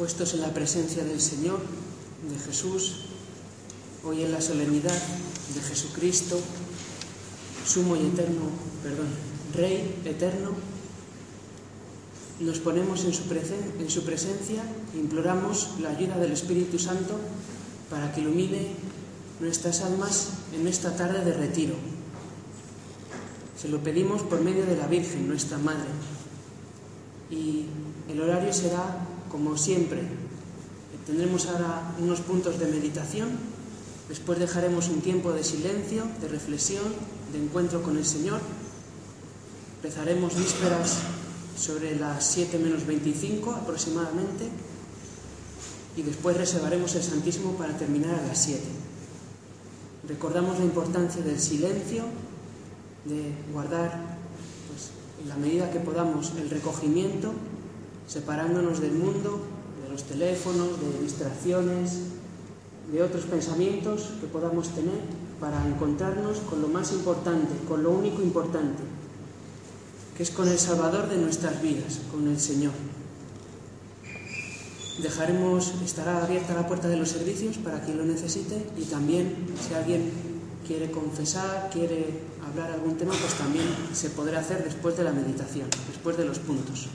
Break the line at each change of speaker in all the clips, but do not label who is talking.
puestos en la presencia del Señor, de Jesús, hoy en la solemnidad de Jesucristo, sumo y eterno, perdón, Rey eterno, nos ponemos en su, en su presencia imploramos la ayuda del Espíritu Santo para que ilumine nuestras almas en esta tarde de retiro. Se lo pedimos por medio de la Virgen, nuestra Madre. Y el horario será como siempre. Tendremos ahora unos puntos de meditación, después dejaremos un tiempo de silencio, de reflexión, de encuentro con el Señor. Empezaremos vísperas sobre las 7 menos 25 aproximadamente y después reservaremos el Santísimo para terminar a las 7. Recordamos la importancia del silencio, de guardar pues, en la medida que podamos el recogimiento, separándonos del mundo, de los teléfonos, de distracciones, de otros pensamientos que podamos tener para encontrarnos con lo más importante, con lo único importante, que es con el Salvador de nuestras vidas, con el Señor. Dejaremos, estará abierta la puerta de los servicios para quien lo necesite y también si alguien quiere confesar, quiere hablar algún tema, pues también se podrá hacer después de la meditación, después de los puntos.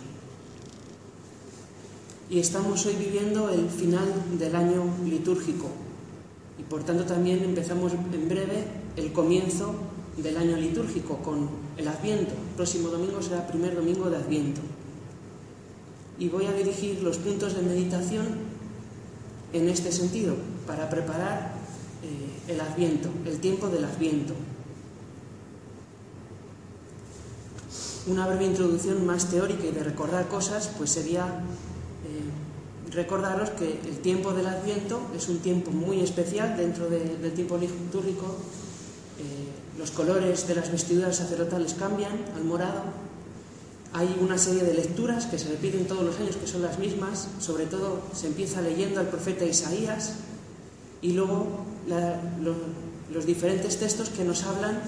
Y estamos hoy viviendo el final del año litúrgico y por tanto también empezamos en breve el comienzo del año litúrgico con el Adviento. El próximo domingo será el primer domingo de Adviento. Y voy a dirigir los puntos de meditación en este sentido, para preparar eh, el Adviento, el tiempo del Adviento. Una breve introducción más teórica y de recordar cosas, pues sería recordaros que el tiempo del Adviento es un tiempo muy especial dentro del tiempo litúrgico eh, los colores de las vestiduras sacerdotales cambian al morado. Hay una serie de lecturas que se repiten todos los años, que son las mismas. Sobre todo se empieza leyendo al profeta Isaías y luego los diferentes textos que nos hablan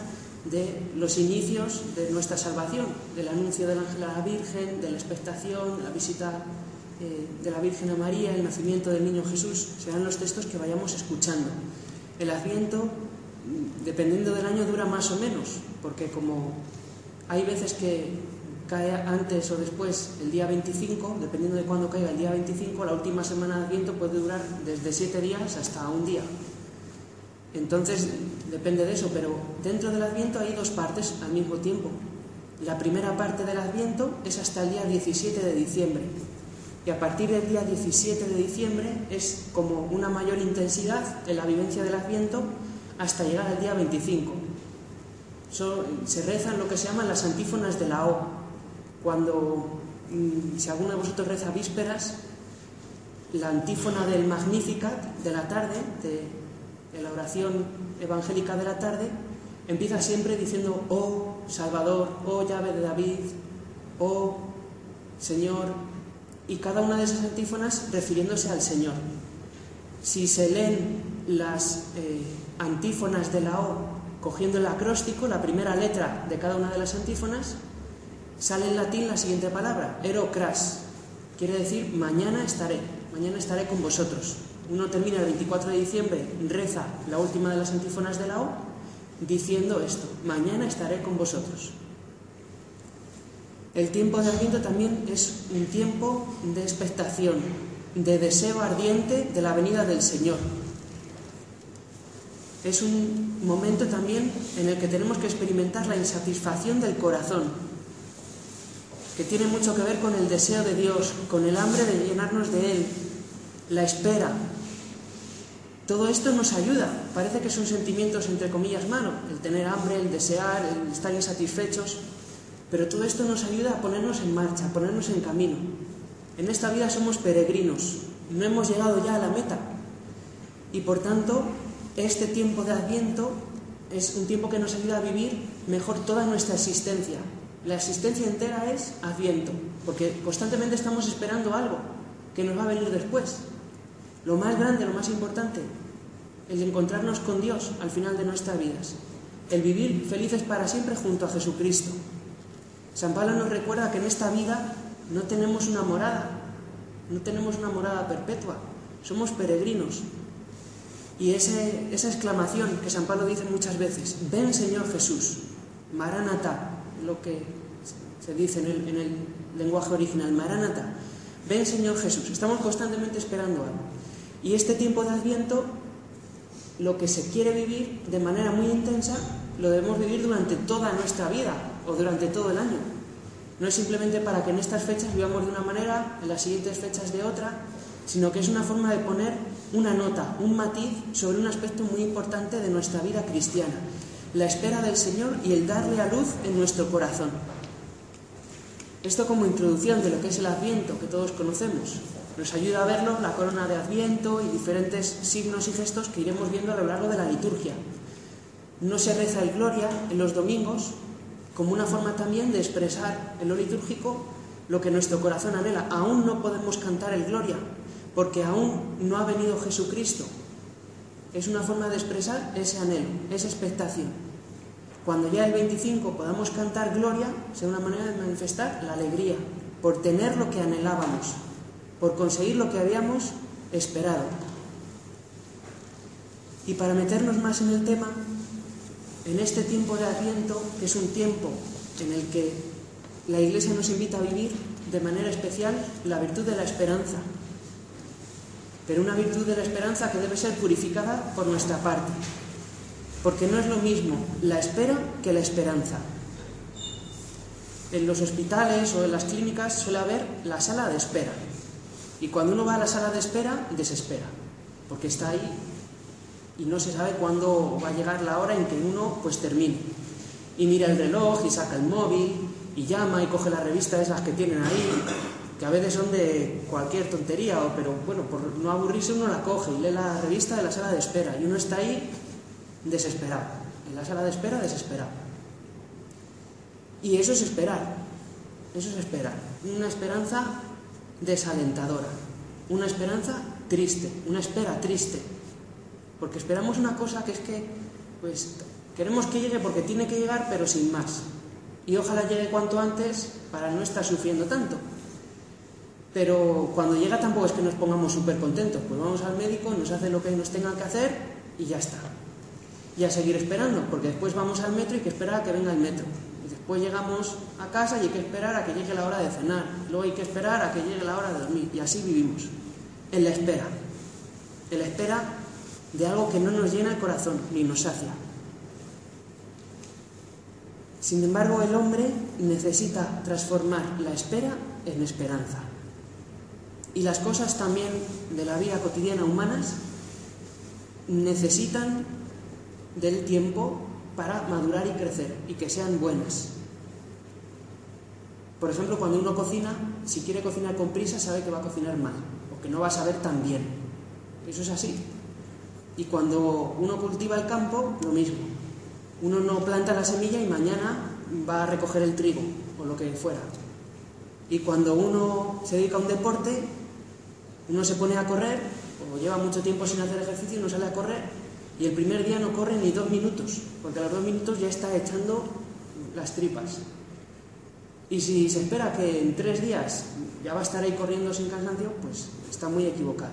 de los inicios de nuestra salvación, del anuncio del ángel a la Virgen, de la expectación, la visita eh, de la Virgen María, el nacimiento del niño Jesús. Serán los textos que vayamos escuchando. El Adviento dependiendo del año dura más o menos, porque como hay veces que cae antes o después el día 25, dependiendo de cuándo caiga el día 25, la última semana de Adviento puede durar desde siete días hasta un día. Entonces, depende de eso, pero dentro del Adviento hay dos partes al mismo tiempo. La primera parte del Adviento es hasta el día 17 de diciembre. Y a partir del día 17 de diciembre es como una mayor intensidad en la vivencia del Adviento hasta llegar al día 25. se rezan lo que se llaman las antífonas de la O. Cuando, mm, si alguno de vosotros reza vísperas, la antífona del Magnificat de la tarde, de, la oración evangélica de la tarde, empieza siempre diciendo, oh Salvador, oh llave de David, oh Señor, y cada una de esas antífonas refiriéndose al Señor. Si se leen las eh, antífonas de la O, cogiendo el acróstico, la primera letra de cada una de las antífonas, sale en latín la siguiente palabra, erocras, quiere decir mañana estaré, mañana estaré con vosotros. Uno termina el 24 de diciembre, reza la última de las antífonas de la O, diciendo esto, mañana estaré con vosotros. El tiempo de Adviento también es un tiempo de expectación, de deseo ardiente de la venida del Señor, es un momento también en el que tenemos que experimentar la insatisfacción del corazón, que tiene mucho que ver con el deseo de Dios, con el hambre de llenarnos de Él, la espera. Todo esto nos ayuda, parece que son sentimientos entre comillas malos, el tener hambre, el desear, el estar insatisfechos, pero todo esto nos ayuda a ponernos en marcha, a ponernos en camino. En esta vida somos peregrinos, no hemos llegado ya a la meta y por tanto este tiempo de Adviento es un tiempo que nos ayuda a vivir mejor toda nuestra existencia. La existencia entera es Adviento, porque constantemente estamos esperando algo que nos va a venir después. Lo más grande, lo más importante, el encontrarnos con Dios al final de nuestras vidas, el vivir felices para siempre junto a Jesucristo. San Pablo nos recuerda que en esta vida no tenemos una morada, no tenemos una morada perpetua, somos peregrinos. Y esa exclamación que San Pablo dice muchas veces, ven Señor Jesús, Maranatha, lo que se dice en el, en el lenguaje original, Maranatha, ven Señor Jesús, estamos constantemente esperando algo. Y este tiempo de Adviento, lo que se quiere vivir de manera muy intensa, lo debemos vivir durante toda nuestra vida o durante todo el año. No es simplemente para que en estas fechas vivamos de una manera, en las siguientes fechas de otra, sino que es una forma de poner una nota, un matiz sobre un aspecto muy importante de nuestra vida cristiana, la espera del Señor y el darle a luz en nuestro corazón. Esto como introducción de lo que es el Adviento que todos conocemos. Nos ayuda a verlo la corona de Adviento y diferentes signos y gestos que iremos viendo a lo largo de la liturgia. No se reza el Gloria en los domingos como una forma también de expresar en lo litúrgico lo que nuestro corazón anhela. Aún no podemos cantar el Gloria porque aún no ha venido Jesucristo. Es una forma de expresar ese anhelo, esa expectación. Cuando ya el 25 podamos cantar Gloria, sea una manera de manifestar la alegría por tener lo que anhelábamos, por conseguir lo que habíamos esperado. Y para meternos más en el tema, en este tiempo de Adviento, que es un tiempo en el que la Iglesia nos invita a vivir de manera especial la virtud de la esperanza, pero una virtud de la esperanza que debe ser purificada por nuestra parte, porque no es lo mismo la espera que la esperanza. En los hospitales o en las clínicas suele haber la sala de espera, y cuando uno va a la sala de espera, desespera, porque está ahí y no se sabe cuándo va a llegar la hora en que uno pues termine. Y mira el reloj y saca el móvil y llama y coge las revistas esas que tienen ahí, que a veces son de cualquier tontería, pero bueno, por no aburrirse uno la coge y lee la revista de la sala de espera y uno está ahí desesperado, en la sala de espera desesperado. Y eso es esperar, eso es esperar, una esperanza desalentadora, una esperanza triste, una espera triste, porque esperamos una cosa que es que, pues, queremos que llegue porque tiene que llegar, pero sin más. Y ojalá llegue cuanto antes para no estar sufriendo tanto. Pero cuando llega tampoco es que nos pongamos súper contentos. Pues vamos al médico, nos hace lo que nos tengan que hacer y ya está. Y a seguir esperando, porque después vamos al metro y hay que esperar a que venga el metro. Y después llegamos a casa y hay que esperar a que llegue la hora de cenar. Luego hay que esperar a que llegue la hora de dormir. Y así vivimos, en la espera. En la espera de algo que no nos llena el corazón ni nos sacia. Sin embargo, el hombre necesita transformar la espera en esperanza. Y las cosas también de la vida cotidiana humanas necesitan del tiempo para madurar y crecer y que sean buenas. Por ejemplo, cuando uno cocina, si quiere cocinar con prisa, sabe que va a cocinar mal o que no va a saber tan bien. Eso es así. Y cuando uno cultiva el campo, lo mismo. Uno no planta la semilla y mañana va a recoger el trigo o lo que fuera. Y cuando uno se dedica a un deporte, uno se pone a correr o lleva mucho tiempo sin hacer ejercicio y no sale a correr y el primer día no corre ni dos minutos, porque a los dos minutos ya está echando las tripas. Y si se espera que en tres días ya va a estar ahí corriendo sin cansancio, pues está muy equivocado.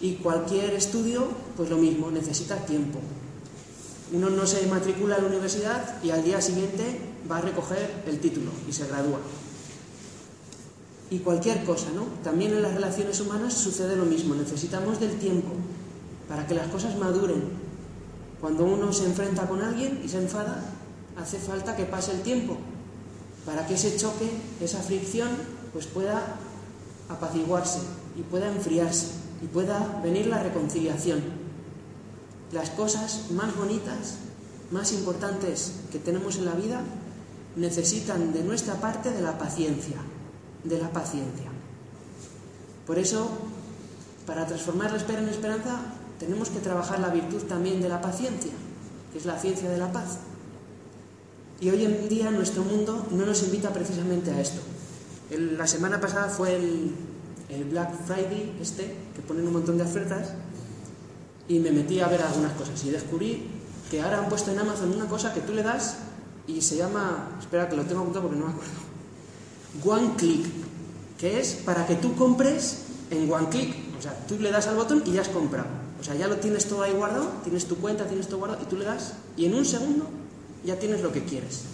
Y cualquier estudio, pues lo mismo, necesita tiempo. Uno no se matricula en la universidad y al día siguiente va a recoger el título y se gradúa. Y cualquier cosa, ¿no? También en las relaciones humanas sucede lo mismo. Necesitamos del tiempo para que las cosas maduren. Cuando uno se enfrenta con alguien y se enfada, hace falta que pase el tiempo para que ese choque, esa fricción, pues pueda apaciguarse y pueda enfriarse y pueda venir la reconciliación. Las cosas más bonitas, más importantes que tenemos en la vida, necesitan de nuestra parte de la paciencia, de la paciencia. Por eso, para transformar la espera en esperanza, tenemos que trabajar la virtud también de la paciencia, que es la ciencia de la paz. Y hoy en día nuestro mundo no nos invita precisamente a esto. la semana pasada fue el, el Black Friday, este, que ponen un montón de ofertas, y me metí a ver algunas cosas y descubrí que ahora han puesto en Amazon una cosa que tú le das y se llama, espera que lo tengo apuntado porque no me acuerdo, One Click, que es para que tú compres en one click. O sea, tú le das al botón y ya has comprado. O sea, ya lo tienes todo ahí guardado, tienes tu cuenta, tienes todo guardado y tú le das y en un segundo ya tienes lo que quieres.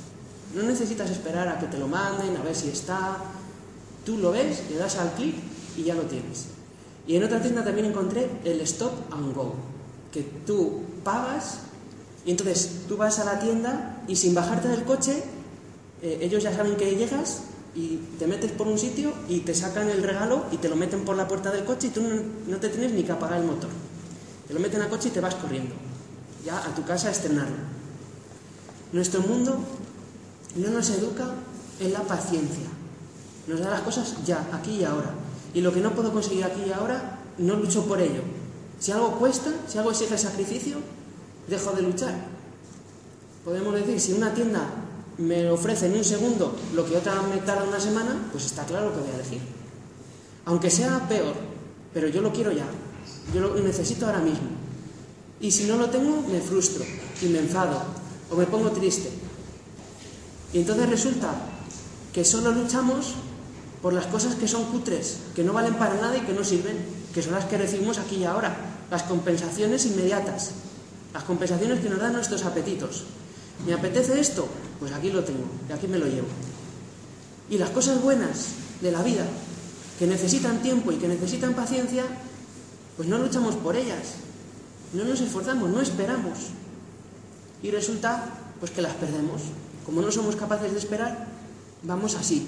No necesitas esperar a que te lo manden, a ver si está. Tú lo ves, le das al clic y ya lo tienes. Y en otra tienda también encontré el Stop and Go, que tú pagas y entonces tú vas a la tienda y sin bajarte del coche, eh, ellos ya saben que llegas y te metes por un sitio y te sacan el regalo y te lo meten por la puerta del coche y tú no, te tienes ni que apagar el motor. Te lo meten al coche y te vas corriendo, ya a tu casa a estrenarlo. Nuestro mundo no nos educa en la paciencia. Nos da las cosas ya, aquí y ahora. Y lo que no puedo conseguir aquí y ahora, no lucho por ello. Si algo cuesta, si algo exige sacrificio, dejo de luchar. Podemos decir, si una tienda me ofrece en un segundo lo que otra me tarda una semana, pues está claro que voy a elegir. Aunque sea peor, pero yo lo quiero ya. Yo lo necesito ahora mismo. Y si no lo tengo, me frustro y me enfado o me pongo triste. Y entonces resulta que solo luchamos por las cosas que son cutres, que no valen para nada y que no sirven, que son las que recibimos aquí y ahora, las compensaciones inmediatas, las compensaciones que nos dan nuestros apetitos. ¿Me apetece esto? Pues aquí lo tengo y aquí me lo llevo. Y las cosas buenas de la vida, que necesitan tiempo y que necesitan paciencia, pues no luchamos por ellas, no nos esforzamos, no esperamos. Y resulta pues que las perdemos. Como no somos capaces de esperar, vamos así.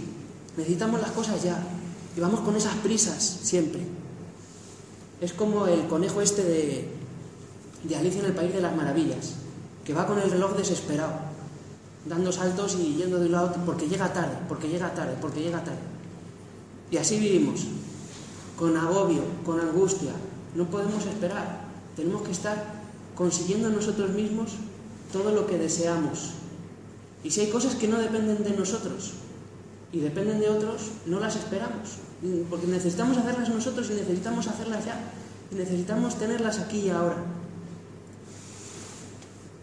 Necesitamos las cosas ya. Y vamos con esas prisas siempre. Es como el conejo este de, de Alicia en el País de las Maravillas, que va con el reloj desesperado, dando saltos y yendo de un lado porque llega tarde, porque llega tarde, porque llega tarde. Y así vivimos, con agobio, con angustia. No podemos esperar. Tenemos que estar consiguiendo nosotros mismos todo lo que deseamos. Y si hay cosas que no dependen de nosotros y dependen de otros, no las esperamos. Porque necesitamos hacerlas nosotros y necesitamos hacerlas ya. Y necesitamos tenerlas aquí y ahora.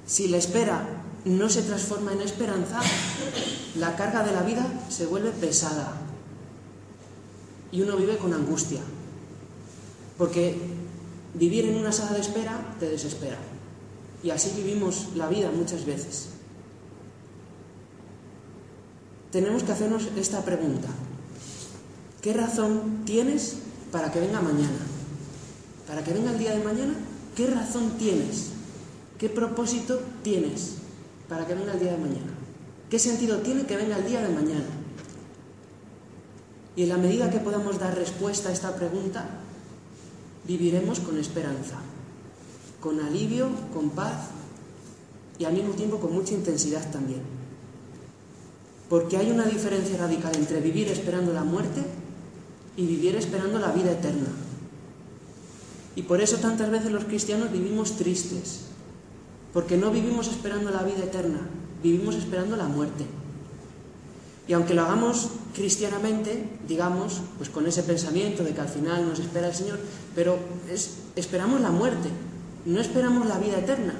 Si la espera no se transforma en esperanza, la carga de la vida se vuelve pesada. Y uno vive con angustia. Porque vivir en una sala de espera te desespera. Y así vivimos la vida muchas veces. Tenemos que hacernos esta pregunta. ¿Qué razón tienes para que venga mañana? ¿Para que venga el día de mañana? ¿Qué razón tienes? ¿Qué propósito tienes para que venga el día de mañana? ¿Qué sentido tiene que venga el día de mañana? Y en la medida que podamos dar respuesta a esta pregunta, viviremos con esperanza con alivio, con paz y al mismo tiempo con mucha intensidad también. Porque hay una diferencia radical entre vivir esperando la muerte y vivir esperando la vida eterna. Y por eso tantas veces los cristianos vivimos tristes, porque no vivimos esperando la vida eterna, vivimos esperando la muerte. Y aunque lo hagamos cristianamente, digamos, pues con ese pensamiento de que al final nos espera el Señor, pero esperamos la muerte, no esperamos la vida eterna,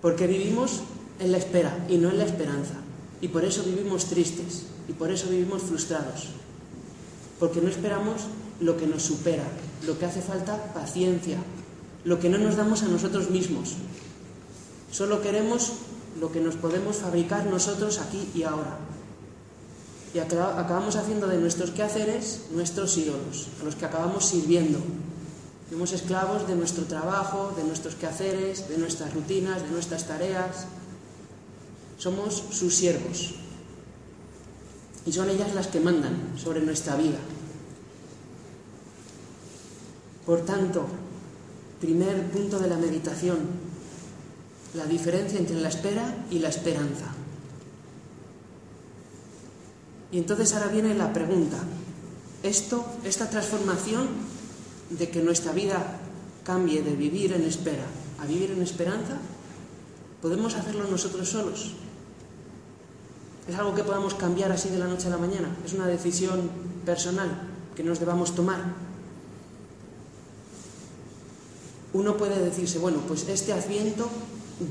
porque vivimos en la espera y no en la esperanza. Y por eso vivimos tristes y por eso vivimos frustrados, porque no esperamos lo que nos supera, lo que hace falta paciencia, lo que no nos damos a nosotros mismos. Solo queremos lo que nos podemos fabricar nosotros aquí y ahora. Y acabamos haciendo de nuestros quehaceres nuestros ídolos, a los que acabamos sirviendo, somos esclavos de nuestro trabajo, de nuestros quehaceres, de nuestras rutinas, de nuestras tareas. Somos sus siervos. Y son ellas las que mandan sobre nuestra vida. Por tanto, primer punto de la meditación, la diferencia entre la espera y la esperanza. Y entonces ahora viene la pregunta, esto, esta transformación de que nuestra vida cambie de vivir en espera a vivir en esperanza, podemos hacerlo nosotros solos. Es algo que podamos cambiar así de la noche a la mañana. Es una decisión personal que nos debamos tomar. Uno puede decirse, bueno, pues este adviento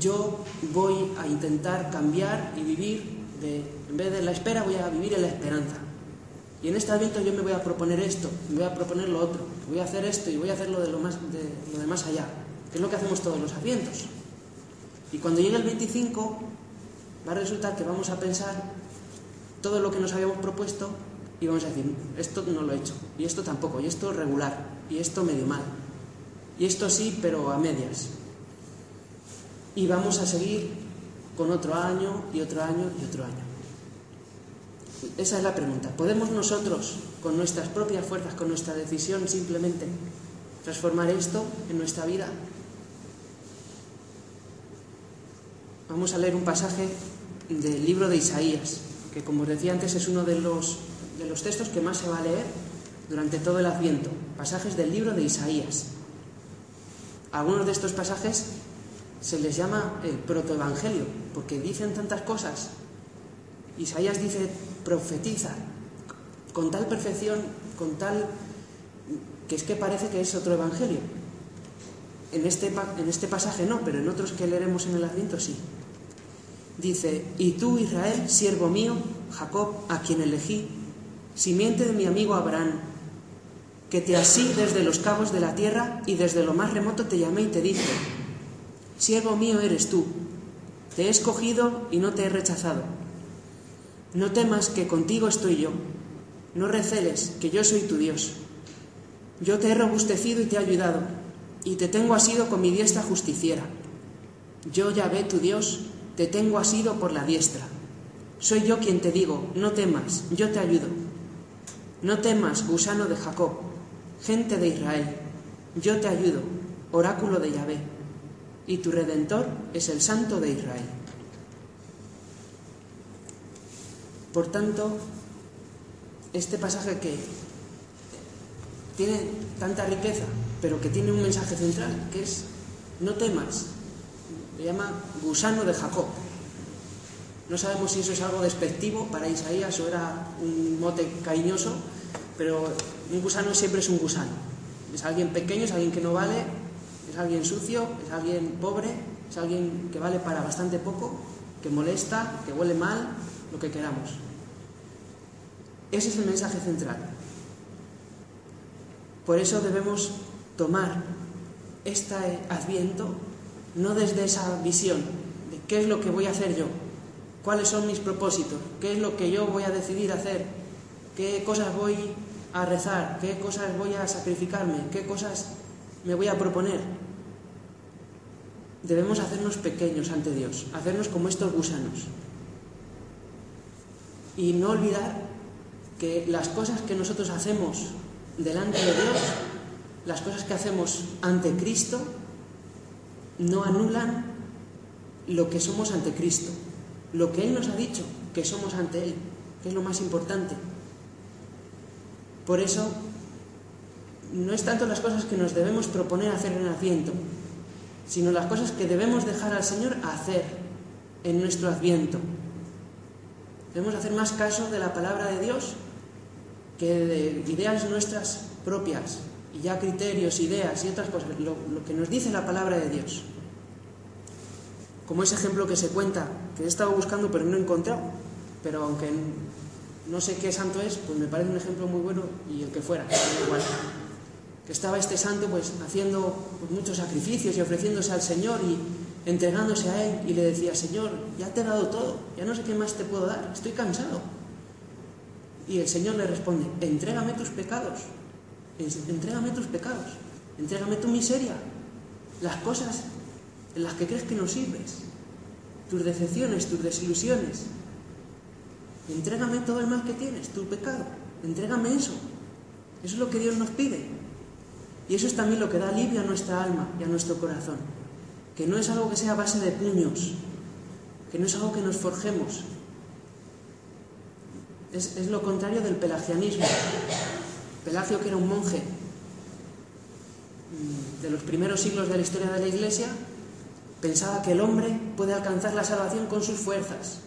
yo voy a intentar cambiar y vivir, de, en vez de la espera voy a vivir en la esperanza. Y en este Adviento yo me voy a proponer esto, me voy a proponer lo otro, voy a hacer esto y voy a hacer lo de lo, más, de, lo de más allá, que es lo que hacemos todos los Advientos. Y cuando llegue el 25, va a resultar que vamos a pensar todo lo que nos habíamos propuesto y vamos a decir, esto no lo he hecho, y esto tampoco, y esto regular, y esto medio mal, y esto sí, pero a medias. Y vamos a seguir con otro año y otro año y otro año. Esa es la pregunta. ¿Podemos nosotros, con nuestras propias fuerzas, con nuestra decisión, simplemente transformar esto en nuestra vida? Vamos a leer un pasaje del libro de Isaías, que como os decía antes es uno de los, de los textos que más se va a leer durante todo el Adviento. Pasajes del libro de Isaías. Algunos de estos pasajes se les llama el protoevangelio, porque dicen tantas cosas. Isaías dice, profetiza con tal perfección, con tal que es que parece que es otro evangelio. En este, en este pasaje no, pero en otros que leeremos en el Adviento sí. Dice, y tú Israel, siervo mío, Jacob, a quien elegí, simiente de mi amigo Abraham, que te así desde los cabos de la tierra y desde lo más remoto te llamé y te dije, siervo mío eres tú, te he escogido y no te he rechazado. No temas que contigo estoy yo, no receles que yo soy tu Dios. Yo te he robustecido y te he ayudado, y te tengo asido con mi diestra justiciera. Yo, Yahvé, tu Dios, te tengo asido por la diestra. Soy yo quien te digo, no temas, yo te ayudo. No temas, gusano de Jacob, gente de Israel, yo te ayudo, oráculo de Yahvé, y tu redentor es el Santo de Israel. Por tanto, este pasaje que tiene tanta riqueza, pero que tiene un mensaje central, que es, no temas, le llama gusano de Jacob. No sabemos si eso es algo despectivo para Isaías o era un mote cariñoso, pero un gusano siempre es un gusano. Es alguien pequeño, es alguien que no vale, es alguien sucio, es alguien pobre, es alguien que vale para bastante poco, que molesta, que huele mal, lo que queramos. Ese es el mensaje central. Por eso debemos tomar este adviento no desde esa visión de qué es lo que voy a hacer yo, cuáles son mis propósitos, qué es lo que yo voy a decidir hacer, qué cosas voy a rezar, qué cosas voy a sacrificarme, qué cosas me voy a proponer. Debemos hacernos pequeños ante Dios, hacernos como estos gusanos. Y no olvidar que las cosas que nosotros hacemos delante de Dios, las cosas que hacemos ante Cristo, no anulan lo que somos ante Cristo, lo que Él nos ha dicho que somos ante Él, que es lo más importante. Por eso, no es tanto las cosas que nos debemos proponer hacer en Adviento, sino las cosas que debemos dejar al Señor hacer en nuestro Adviento. Debemos hacer más caso de la palabra de Dios que de ideas nuestras propias, y ya criterios, ideas y otras cosas, lo, que nos dice la palabra de Dios. Como ese ejemplo que se cuenta, que he estado buscando pero no he encontrado, pero aunque no sé qué santo es, pues me parece un ejemplo muy bueno y el que fuera, igual. Que estaba este santo pues haciendo pues, muchos sacrificios y ofreciéndose al Señor y entregándose a Él y le decía, Señor, ya te he dado todo, ya no sé qué más te puedo dar, estoy cansado. Y el Señor le responde, entrégame tus pecados, entrégame tus pecados, entrégame tu miseria, las cosas en las que crees que no sirves, tus decepciones, tus desilusiones. Entrégame todo el mal que tienes, tu pecado, entrégame eso. Eso es lo que Dios nos pide. Y eso es también lo que da alivio a nuestra alma y a nuestro corazón. Que no es algo que sea a base de puños, que no es algo que nos forjemos. Es, es lo contrario del pelagianismo. Pelagio, que era un monje mm, de los primeros siglos de la historia de la Iglesia, pensaba que el hombre puede alcanzar la salvación con sus fuerzas,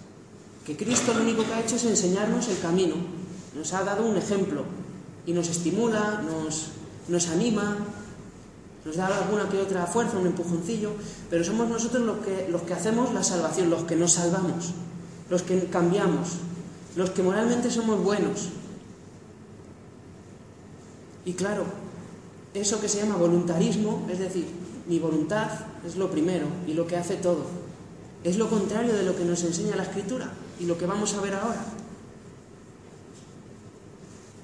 que Cristo lo único que ha hecho es enseñarnos el camino, nos ha dado un ejemplo y nos estimula, nos, nos anima, nos da alguna que otra fuerza, un empujoncillo, pero somos nosotros los que, los que hacemos la salvación, los que nos salvamos, los que cambiamos, los que moralmente somos buenos, Y claro, eso que se llama voluntarismo, es decir, mi voluntad es lo primero y lo que hace todo. Es lo contrario de lo que nos enseña la escritura y lo que vamos a ver ahora.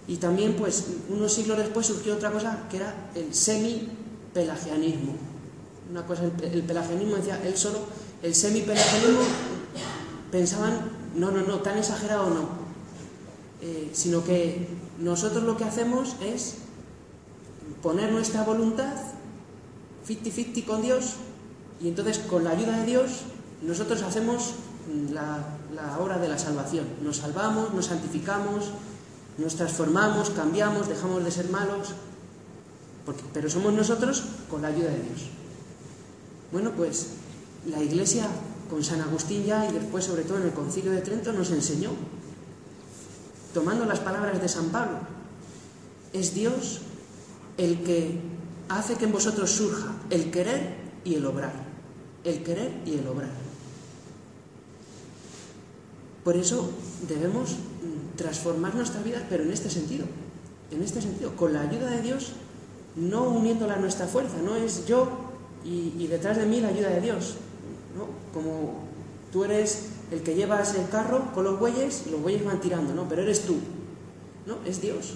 Y también, pues, unos siglos después surgió otra cosa que era el semi-pelagianismo. Una cosa, el, pelagianismo decía, él solo, el semi-pelagianismo pensaban, no, no, no, tan exagerado no, eh, sino que nosotros lo que hacemos es poner nuestra voluntad 50-50 con Dios y entonces con la ayuda de Dios nosotros hacemos la, la obra de la salvación. Nos salvamos, nos santificamos, nos transformamos, cambiamos, dejamos de ser malos, pero somos nosotros con la ayuda de Dios. Bueno, pues la Iglesia con San Agustín ya y después sobre todo en el Concilio de Trento nos enseñó, tomando las palabras de San Pablo, es Dios el que hace que en vosotros surja el querer y el obrar, el querer y el obrar. Por eso debemos transformar nuestra vida, pero en este sentido, en este sentido, con la ayuda de Dios, no uniéndola a nuestra fuerza, no es yo y, detrás de mí la ayuda de Dios, ¿no? como tú eres el que llevas el carro con los bueyes, los bueyes van tirando, ¿no? pero eres tú, no, es Dios,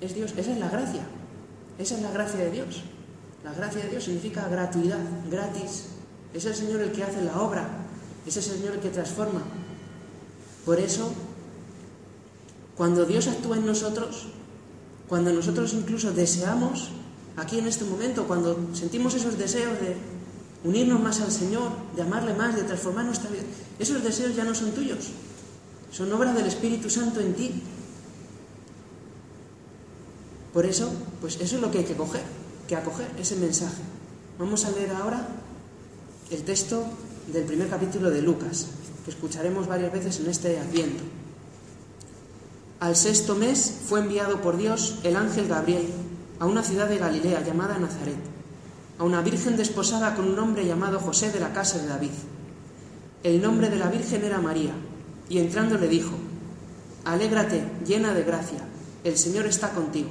es Dios, esa es la gracia, esa es la gracia de Dios. La gracia de Dios significa gratuidad, gratis. Es el Señor el que hace la obra, es el Señor el que transforma. Por eso cuando Dios actúa en nosotros, cuando nosotros incluso deseamos, aquí en este momento, cuando sentimos esos deseos de unirnos más al Señor, de amarle más, de transformar nuestra vida, esos deseos ya no son tuyos, son obra del Espíritu Santo en ti. Por eso, pues eso es lo que hay que coger, que acoger ese mensaje. Vamos a leer ahora el texto del primer capítulo de Lucas, que escucharemos varias veces en este adviento. Al sexto mes fue enviado por Dios el ángel Gabriel a una ciudad de Galilea llamada Nazaret, a una virgen desposada con un hombre llamado José de la casa de David. El nombre de la virgen era María, y entrando le dijo, Alégrate, llena de gracia, el Señor está contigo.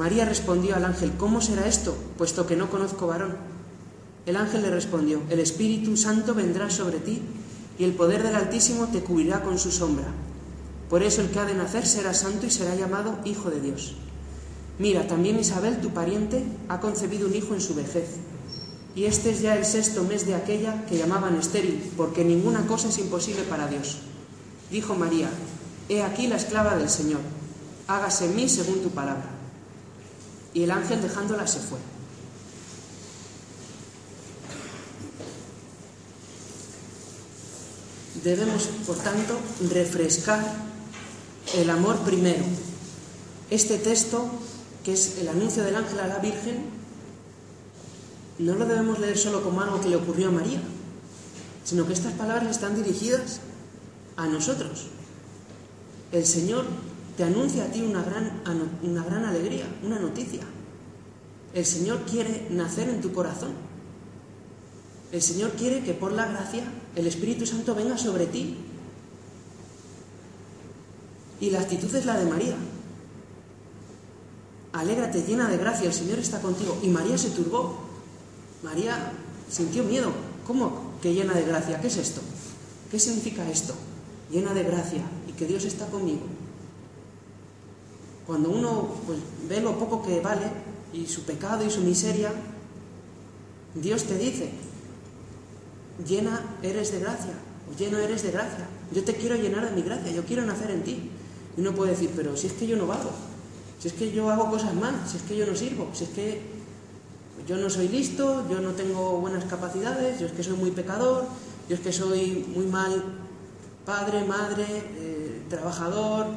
María respondió al ángel, ¿cómo será esto, puesto que no conozco varón? El ángel le respondió, el Espíritu Santo vendrá sobre ti y el poder del Altísimo te cubrirá con su sombra. Por eso el que ha de nacer será santo y será llamado Hijo de Dios. Mira, también Isabel, tu pariente, ha concebido un hijo en su vejez. Y este es ya el sexto mes de aquella que llamaban estéril, porque ninguna cosa es imposible para Dios. Dijo María, He aquí la esclava del Señor, hágase en mí según tu palabra. Y el ángel dejándola se fue. Debemos, por tanto, refrescar el amor primero. Este texto, que es el anuncio del ángel a la Virgen, no lo debemos leer solo como algo que le ocurrió a María, sino que estas palabras están dirigidas a nosotros. El Señor te anuncia a ti una gran, una gran alegría, una noticia. El Señor quiere nacer en tu corazón. El Señor quiere que por la gracia el Espíritu Santo venga sobre ti y la actitud es la de María. Alégrate, llena de gracia, el Señor está contigo. Y María se turbó. María sintió miedo. ¿Cómo que llena de gracia? ¿Qué es esto? ¿Qué significa esto? Llena de gracia y que Dios está conmigo. Cuando uno pues, ve lo poco que vale y su pecado y su miseria, Dios te dice, llena eres de gracia, o lleno eres de gracia. Yo te quiero llenar de mi gracia, yo quiero nacer en ti. Y uno puede decir, pero si es que yo no valgo, si es que yo hago cosas mal, si es que yo no sirvo, si es que yo no soy listo, yo no tengo buenas capacidades, yo es que soy muy pecador, yo es que soy muy mal padre, madre, eh, trabajador,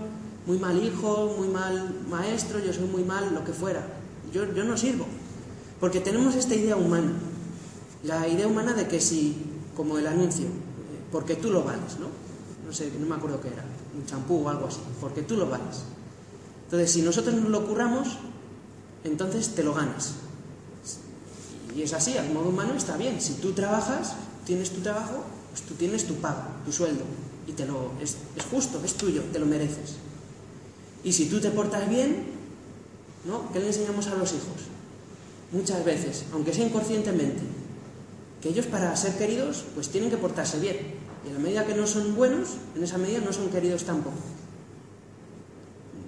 muy mal hijo, muy mal maestro, yo soy muy mal lo que fuera. Yo, yo no sirvo. Porque tenemos esta idea humana, la idea humana de que si, como el anuncio, porque tú lo vales, ¿no? No sé, no me acuerdo qué era, un champú o algo así, porque tú lo vales. Entonces, si nosotros nos lo curramos, entonces te lo ganas. Y es así, al modo humano está bien. Si tú trabajas, tienes tu trabajo, pues tú tienes tu pago, tu sueldo, y te lo, es, es justo, es tuyo, te lo mereces. Y si tú te portas bien, ¿no? ¿Qué le enseñamos a los hijos? Muchas veces, aunque sea inconscientemente, que ellos para ser queridos, pues tienen que portarse bien. Y a la medida que no son buenos, en esa medida no son queridos tampoco.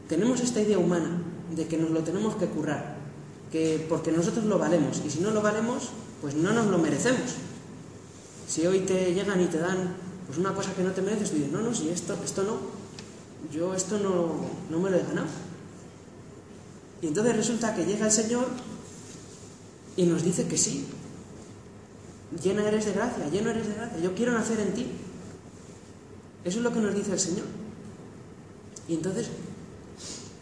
Tenemos esta idea humana de que nos lo tenemos que currar, que porque nosotros lo valemos, y si no lo valemos, pues no nos lo merecemos. Si hoy te llegan y te dan pues una cosa que no te mereces, tú dices, no, no, si esto, esto no, yo esto no, no me lo he ganado. Y entonces resulta que llega el Señor y nos dice que sí, llena eres de gracia, lleno eres de gracia, yo quiero nacer en ti. Eso es lo que nos dice el Señor. Y entonces,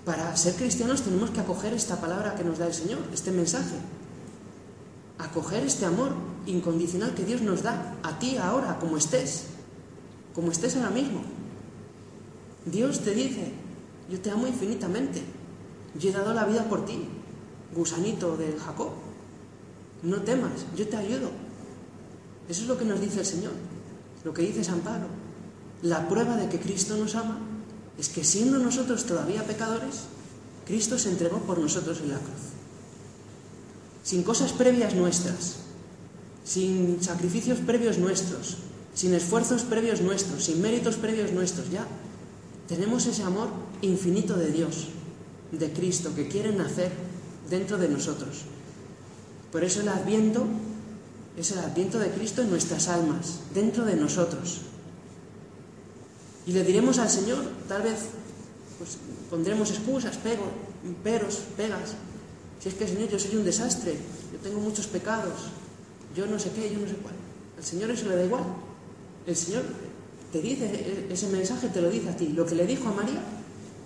para ser cristianos tenemos que acoger esta palabra que nos da el Señor, este mensaje. Acoger este amor incondicional que Dios nos da a ti ahora, como estés, como estés ahora mismo. Dios te dice, yo te amo infinitamente, yo he dado la vida por ti, gusanito del Jacob. No temas, yo te ayudo. Eso es lo que nos dice el Señor, lo que dice San Pablo. La prueba de que Cristo nos ama es que siendo nosotros todavía pecadores, Cristo se entregó por nosotros en la cruz. Sin cosas previas nuestras, sin sacrificios previos nuestros, sin esfuerzos previos nuestros, sin méritos previos nuestros, ya tenemos ese amor infinito de Dios, de Cristo, que quiere nacer dentro de nosotros. Por eso el adviento es el adviento de Cristo en nuestras almas, dentro de nosotros. Y le diremos al Señor, tal vez pues, pondremos excusas, pego, peros, pegas. Si es que, Señor, yo soy un desastre, yo tengo muchos pecados, yo no sé qué, yo no sé cuál. Al Señor eso le da igual. El Señor te dice, e-, ese mensaje te lo dice a ti. Lo que le dijo a María,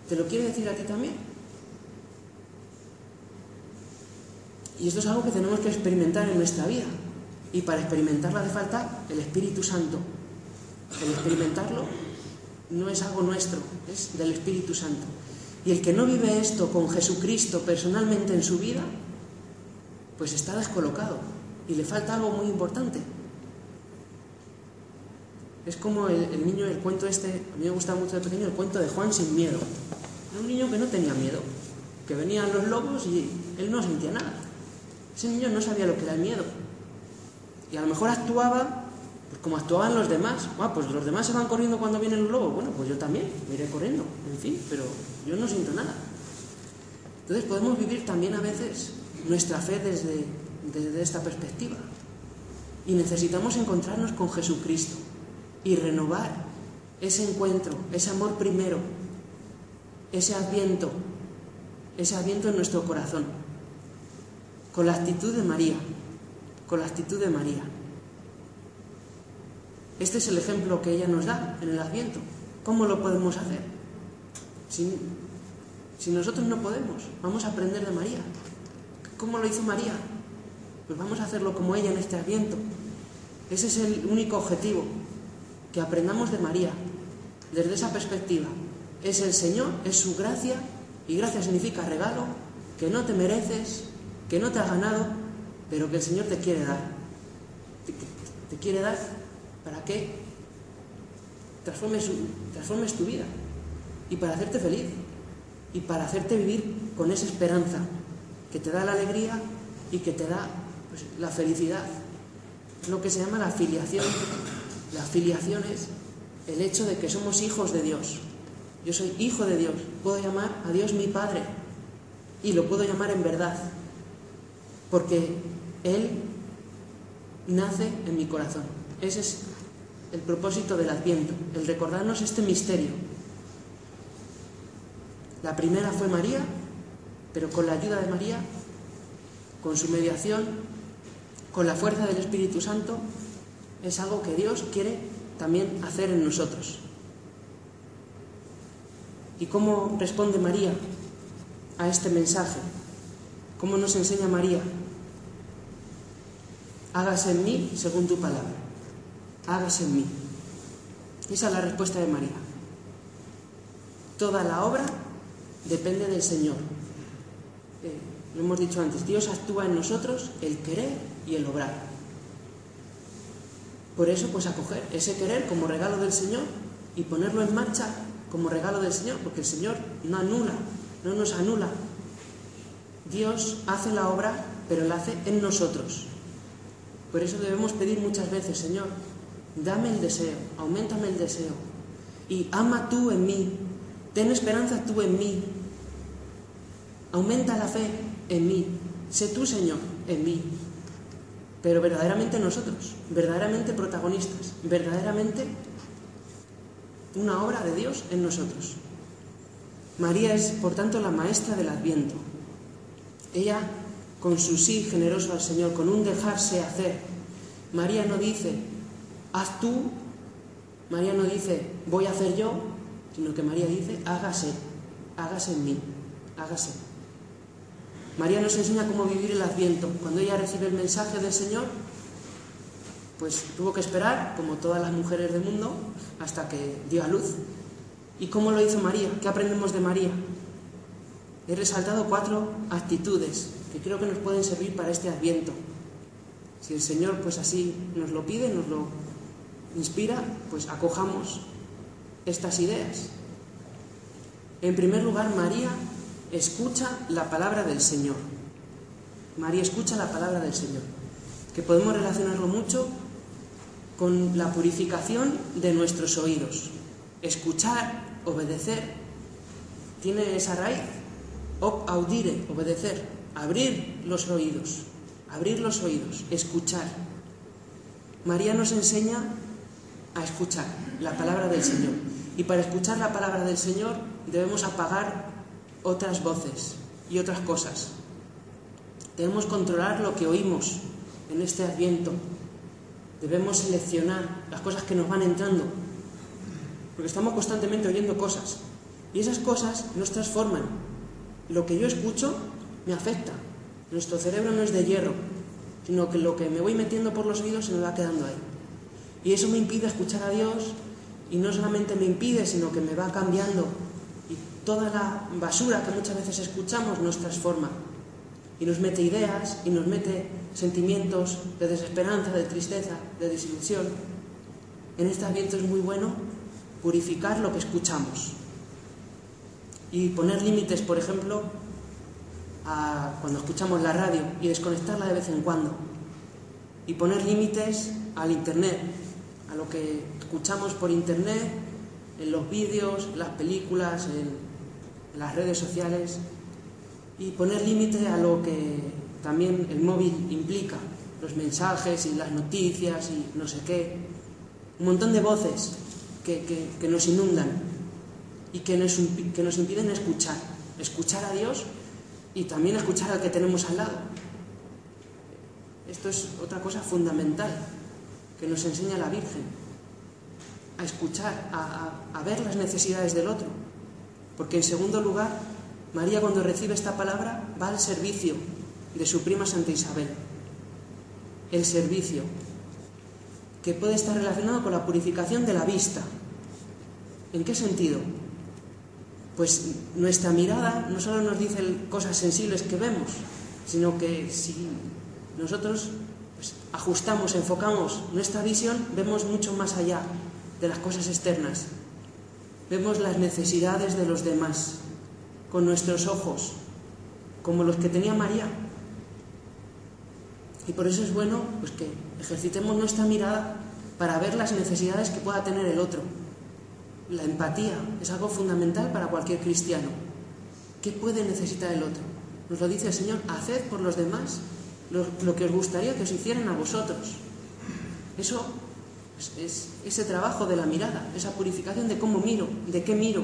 te lo quiere decir a ti también. Y esto es algo que tenemos que experimentar en nuestra vida. Y para experimentarlo hace falta el Espíritu Santo. El experimentarlo no es algo nuestro, es del Espíritu Santo. Y el que no vive esto con Jesucristo personalmente en su vida, pues está descolocado. Y le falta algo muy importante, es como el, niño, el cuento este, a mí me gustaba mucho de pequeño, el cuento de Juan sin miedo. Era un niño que no tenía miedo, que venían los lobos y él no sentía nada. Ese niño no sabía lo que era el miedo. Y a lo mejor actuaba pues como actuaban los demás. Ah, pues los demás se van corriendo cuando vienen los lobos. Bueno, pues yo también me iré corriendo, en fin, pero yo no siento nada. Entonces podemos vivir también a veces nuestra fe desde, desde esta perspectiva. Y necesitamos encontrarnos con Jesucristo y renovar ese encuentro, ese amor primero, ese adviento, ese adviento en nuestro corazón, con la actitud de María, con la actitud de María. Este es el ejemplo que ella nos da en el adviento. ¿Cómo lo podemos hacer? Si, si nosotros no podemos, vamos a aprender de María. ¿Cómo lo hizo María? Pues vamos a hacerlo como ella en este adviento. Ese es el único objetivo, que aprendamos de María desde esa perspectiva. Es el Señor, es su gracia, y gracia significa regalo, que no te mereces, que no te has ganado, pero que el Señor te quiere dar. Te, quiere dar para que transformes, transformes tu vida y para hacerte feliz y para hacerte vivir con esa esperanza que te da la alegría y que te da pues, la felicidad. Es lo que se llama la afiliación la filiación es el hecho de que somos hijos de Dios. Yo soy hijo de Dios. Puedo llamar a Dios mi Padre. Y lo puedo llamar en verdad. Porque Él nace en mi corazón. Ese es el propósito del Adviento, el recordarnos este misterio. La primera fue María, pero con la ayuda de María, con su mediación, con la fuerza del Espíritu Santo, es algo que Dios quiere también hacer en nosotros. ¿Y cómo responde María a este mensaje? ¿Cómo nos enseña María hágase en mí según tu palabra, hágase en mí. Esa es la respuesta de María. Toda la obra depende del Señor. Eh, lo hemos dicho antes, Dios actúa en nosotros el querer y el obrar. Por eso, pues acoger ese querer como regalo del Señor y ponerlo en marcha como regalo del Señor, porque el Señor no anula, no nos anula. Dios hace la obra, pero la hace en nosotros. Por eso debemos pedir muchas veces, Señor, dame el deseo, aumentame el deseo. Y ama tú en mí, ten esperanza tú en mí. Aumenta la fe en mí. Sé tú, Señor, en mí. Pero verdaderamente nosotros, verdaderamente protagonistas, verdaderamente una obra de Dios en nosotros. María es, por tanto, la maestra del Adviento. Ella, con su sí generoso al Señor, con un dejarse hacer, María no dice, haz tú, María no dice, voy a hacer yo, sino que María dice, hágase, hágase en mí, hágase. María nos enseña cómo vivir el Adviento. Cuando ella recibe el mensaje del Señor, pues tuvo que esperar, como todas las mujeres del mundo, hasta que dio a luz. ¿Y cómo lo hizo María? ¿Qué aprendemos de María? He resaltado cuatro actitudes que creo que nos pueden servir para este adviento. Si el Señor pues así nos lo pide, nos lo inspira, pues acojamos estas ideas. En primer lugar, María escucha la palabra del Señor. María escucha la palabra del Señor, que podemos relacionarlo mucho con la purificación de nuestros oídos. Escuchar, obedecer, tiene esa raíz. Audire, obedecer, abrir los oídos, abrir los oídos, escuchar. María nos enseña a escuchar la palabra del Señor. Y para escuchar la palabra del Señor debemos apagar otras voces y otras cosas. Debemos controlar lo que oímos en este adviento, Debemos seleccionar las cosas que nos van entrando, porque estamos constantemente oyendo cosas y esas cosas nos transforman. Lo que yo escucho me afecta. Nuestro cerebro no es de hierro, sino que lo que me voy metiendo por los oídos se me va quedando ahí. Y eso me impide escuchar a Dios y no solamente me impide, sino que me va cambiando. Y toda la basura que muchas veces escuchamos nos transforma y nos mete ideas y nos mete sentimientos de desesperanza, de tristeza, de desilusión. En este ambiente es muy bueno purificar lo que escuchamos y poner límites, por ejemplo, a cuando escuchamos la radio y desconectarla de vez en cuando. Y poner límites al Internet, a lo que escuchamos por Internet, en los vídeos, las películas, en las redes sociales, y poner límite a lo que también el móvil implica, los mensajes y las noticias y no sé qué, un montón de voces que, nos inundan y que nos, que nos impiden escuchar, escuchar a Dios y también escuchar al que tenemos al lado. Esto es otra cosa fundamental que nos enseña la Virgen, a escuchar, a ver las necesidades del otro. Porque en segundo lugar, María cuando recibe esta palabra va al servicio de su prima Santa Isabel. El servicio, que puede estar relacionado con la purificación de la vista. ¿En qué sentido? Pues nuestra mirada no solo nos dice cosas sensibles que vemos, sino que si nosotros pues, ajustamos, enfocamos nuestra visión, vemos mucho más allá de las cosas externas. Vemos las necesidades de los demás con nuestros ojos, como los que tenía María. Y por eso es bueno pues, que ejercitemos nuestra mirada para ver las necesidades que pueda tener el otro. La empatía es algo fundamental para cualquier cristiano. ¿Qué puede necesitar el otro? Nos lo dice el Señor, haced por los demás lo, que os gustaría que os hicieran a vosotros. Eso es, es ese trabajo de la mirada, esa purificación de cómo miro, de qué miro.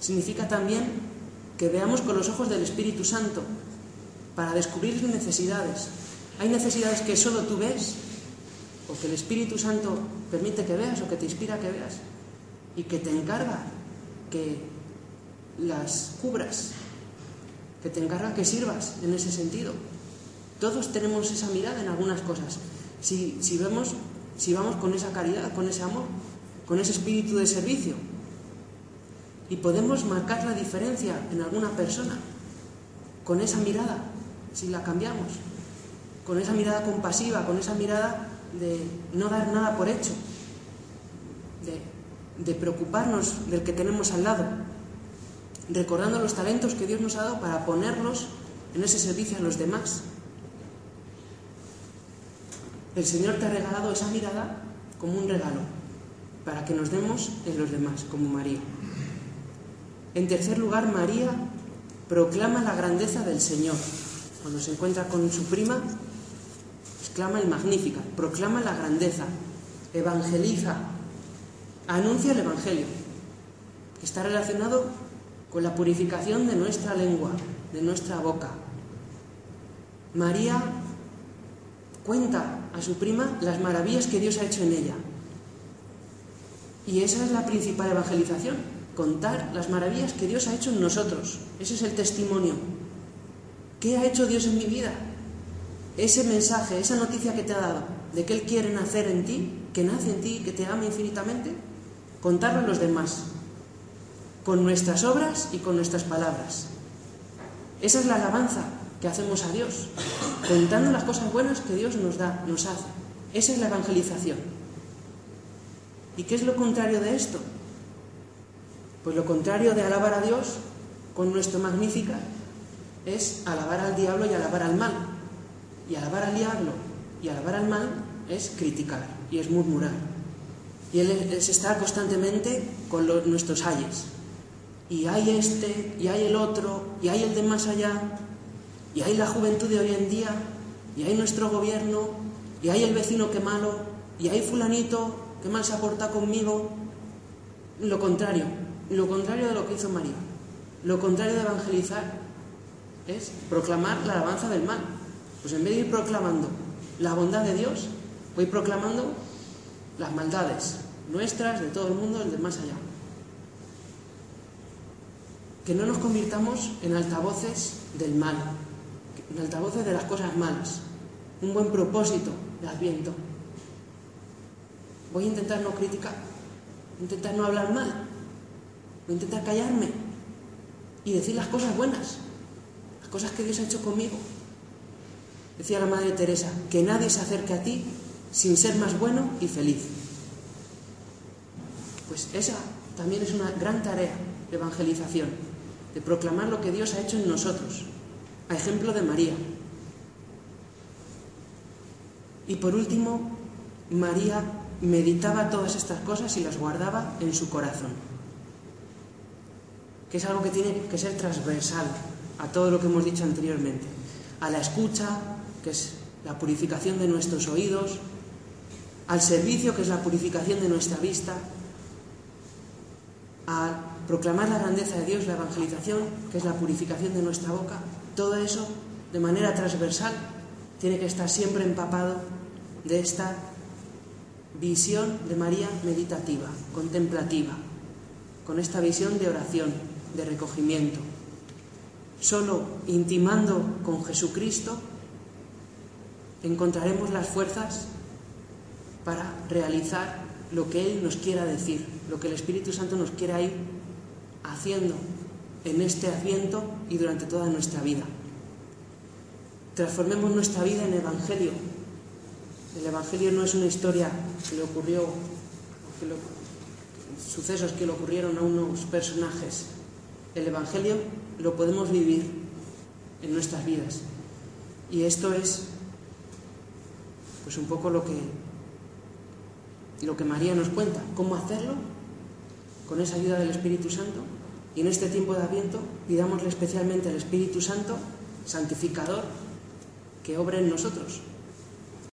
Significa también que veamos con los ojos del Espíritu Santo, para descubrir necesidades. Hay necesidades que solo tú ves, o que el Espíritu Santo permite que veas, o que te inspira que veas, y que te encarga que las cubras, que te encarga que sirvas en ese sentido. Todos tenemos esa mirada en algunas cosas. Si, si, vemos, si vamos con esa caridad, con ese amor, con ese espíritu de servicio, y podemos marcar la diferencia en alguna persona con esa mirada, si la cambiamos, con esa mirada compasiva, con esa mirada de no dar nada por hecho, de, preocuparnos del que tenemos al lado, recordando los talentos que Dios nos ha dado para ponerlos en ese servicio a los demás. El Señor te ha regalado esa mirada como un regalo, para que nos demos en los demás, como María. En tercer lugar, María proclama la grandeza del Señor. Cuando se encuentra con su prima, exclama el Magnífica, proclama la grandeza, evangeliza, anuncia el Evangelio, que está relacionado con la purificación de nuestra lengua, de nuestra boca. María cuenta a su prima las maravillas que Dios ha hecho en ella. Y esa es la principal evangelización, contar las maravillas que Dios ha hecho en nosotros. Ese es el testimonio. ¿Qué ha hecho Dios en mi vida? Ese mensaje, esa noticia que te ha dado, de que Él quiere nacer en ti, que nace en ti, que te ama infinitamente, contarlo a los demás, con nuestras obras y con nuestras palabras. Esa es la alabanza que hacemos a Dios, contando las cosas buenas que Dios nos da, nos hace. Esa es la evangelización. ¿Y qué es lo contrario de esto? Pues lo contrario de alabar a Dios con nuestro magnífica es alabar al diablo y alabar al mal. Y alabar al diablo y alabar al mal es criticar y es murmurar. Y él es estar constantemente con nuestros ayes. Y hay este, y hay el otro, y hay el de más allá, y hay la juventud de hoy en día, y hay nuestro gobierno, y hay el vecino que malo, y hay fulanito que mal se aporta conmigo. Lo contrario, lo contrario de lo que hizo María. Lo contrario de evangelizar es proclamar la alabanza del mal. Pues en vez de ir proclamando la bondad de Dios, voy proclamando las maldades nuestras, de todo el mundo, el de más allá. Que no nos convirtamos en altavoces del mal, en altavoces de las cosas malas. Un buen propósito de Adviento. Voy a intentar no criticar, intentar no hablar mal, Voy a intentar callarme y decir las cosas buenas, las cosas que Dios ha hecho conmigo. Decía la Madre Teresa, que nadie se acerque a ti sin ser más bueno y feliz. Pues esa también es una gran tarea de evangelización, de proclamar lo que Dios ha hecho en nosotros, a ejemplo de María. Y por último, María meditaba todas estas cosas y las guardaba en su corazón que es algo que tiene que ser transversal a todo lo que hemos dicho anteriormente, a la escucha, que es la purificación de nuestros oídos, al servicio, que es la purificación de nuestra vista, a proclamar la grandeza de Dios, la evangelización, que es la purificación de nuestra boca, todo eso de manera transversal tiene que estar siempre empapado de esta visión de María meditativa, contemplativa, con esta visión de oración, de recogimiento. Solo intimando con Jesucristo encontraremos las fuerzas para realizar lo que Él nos quiera decir, lo que el Espíritu Santo nos quiera ir haciendo en este adviento y durante toda nuestra vida. Transformemos nuestra vida en Evangelio. El Evangelio no es una historia que le ocurrió, sucesos que le ocurrieron a unos personajes, el Evangelio lo podemos vivir en nuestras vidas. Y esto es pues un poco lo que lo que María nos cuenta, cómo hacerlo con esa ayuda del Espíritu Santo. Y en este tiempo de Adviento pidámosle especialmente al Espíritu Santo, santificador, que obre en nosotros,